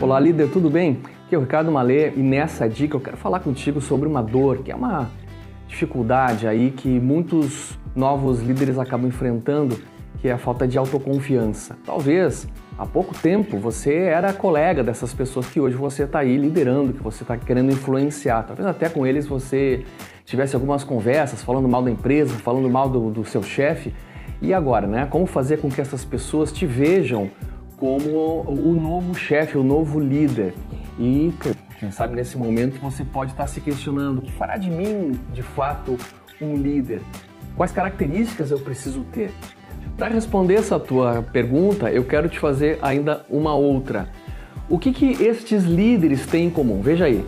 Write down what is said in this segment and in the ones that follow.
Olá, líder, tudo bem? Aqui é o Ricardo Malê e nessa dica eu quero falar contigo sobre uma dor, que é uma dificuldade aí que muitos novos líderes acabam enfrentando, que é a falta de autoconfiança. Talvez há pouco tempo você era colega dessas pessoas que hoje você está aí liderando, que você está querendo influenciar. Talvez até com eles você tivesse algumas conversas falando mal da empresa, falando mal do, do seu chefe. E agora, né? Como fazer com que essas pessoas te vejam como o novo chefe, o novo líder. E quem sabe nesse momento você pode estar se questionando: o que fará de mim, de fato, um líder? Quais características eu preciso ter? Para responder essa tua pergunta, eu quero te fazer ainda uma outra. O que, que estes líderes têm em comum? Veja aí.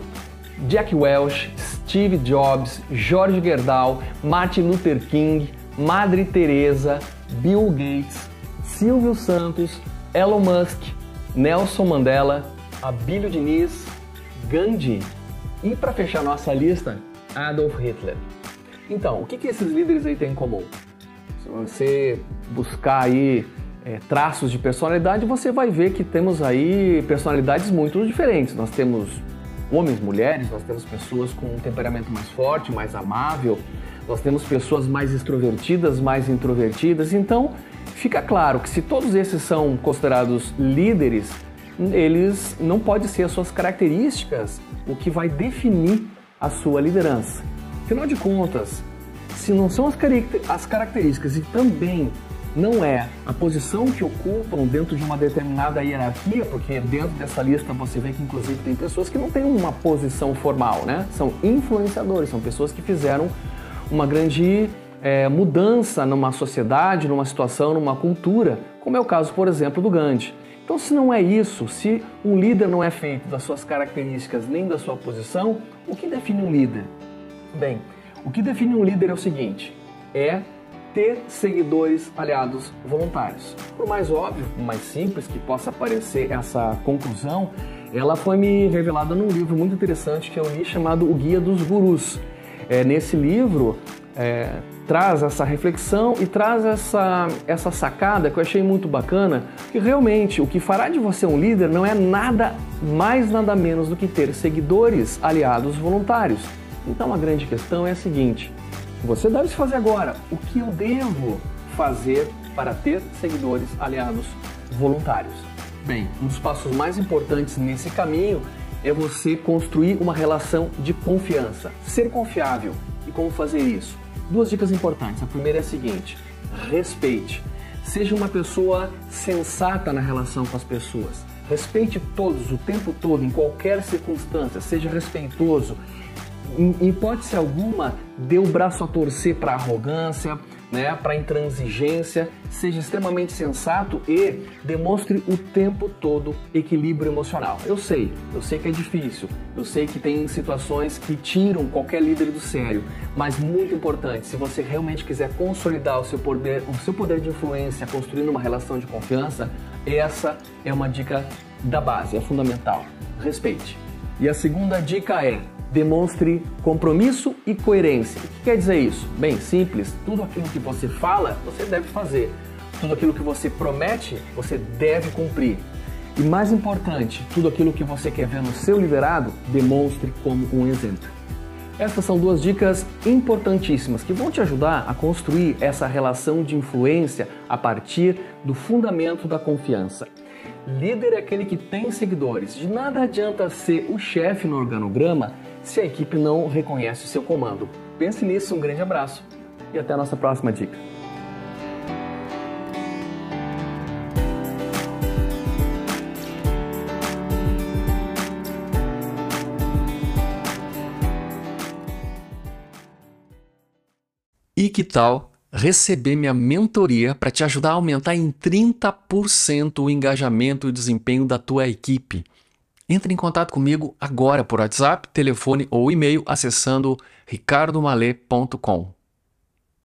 Jack Welch, Steve Jobs, George Gerdau, Martin Luther King, Madre Teresa, Bill Gates, Silvio Santos, Elon Musk, Nelson Mandela, Abílio Diniz, Gandhi e, para fechar nossa lista, Adolf Hitler. Então, o que, que esses líderes aí têm em comum? Se você buscar aí é, traços de personalidade, você vai ver que temos aí personalidades muito diferentes. Nós temos homens, mulheres, nós temos pessoas com um temperamento mais forte, mais amável, nós temos pessoas mais extrovertidas, mais introvertidas. Então, Fica claro que se todos esses são considerados líderes, eles não podem ser as suas características o que vai definir a sua liderança. Afinal de contas, se não são as características e também não é a posição que ocupam dentro de uma determinada hierarquia, porque dentro dessa lista você vê que inclusive tem pessoas que não têm uma posição formal, né? São influenciadores, são pessoas que fizeram uma grande é, mudança numa sociedade, numa situação, numa cultura, como é o caso, por exemplo, do Gandhi. Então, se não é isso, se um líder não é feito das suas características nem da sua posição, o que define um líder? Bem, o que define um líder é o seguinte: é ter seguidores aliados voluntários. Por mais óbvio, mais simples que possa parecer essa conclusão, ela foi me revelada num livro muito interessante que eu li chamado O Guia dos Gurus. É, nesse livro, é, traz essa reflexão e traz essa, essa sacada que eu achei muito bacana, que realmente o que fará de você um líder não é nada mais, nada menos do que ter seguidores aliados voluntários. Então a grande questão é a seguinte: você deve se fazer agora. O que eu devo fazer para ter seguidores aliados voluntários? Bem, um dos passos mais importantes nesse caminho é você construir uma relação de confiança, ser confiável. E como fazer isso? Duas dicas importantes. A primeira é a seguinte: respeite. Seja uma pessoa sensata na relação com as pessoas. Respeite todos o tempo todo, em qualquer circunstância. Seja respeitoso. Em hipótese alguma, dê o braço a torcer para arrogância, né, para intransigência, seja extremamente sensato e demonstre o tempo todo equilíbrio emocional. Eu sei, eu sei que é difícil, eu sei que tem situações que tiram qualquer líder do sério, mas muito importante, se você realmente quiser consolidar o seu poder, o seu poder de influência, construindo uma relação de confiança, essa é uma dica da base, é fundamental. Respeite. E a segunda dica é demonstre compromisso e coerência. O que quer dizer isso? Bem, simples. Tudo aquilo que você fala, você deve fazer. Tudo aquilo que você promete, você deve cumprir. E mais importante, tudo aquilo que você quer ver no seu liderado, demonstre como um exemplo. Essas são duas dicas importantíssimas que vão te ajudar a construir essa relação de influência a partir do fundamento da confiança. Líder é aquele que tem seguidores. De nada adianta ser o chefe no organograma se a equipe não reconhece o seu comando. Pense nisso, um grande abraço e até a nossa próxima dica. E que tal receber minha mentoria para te ajudar a aumentar em 30% o engajamento e o desempenho da tua equipe? Entre em contato comigo agora por WhatsApp, telefone ou e-mail acessando ricardomale.com.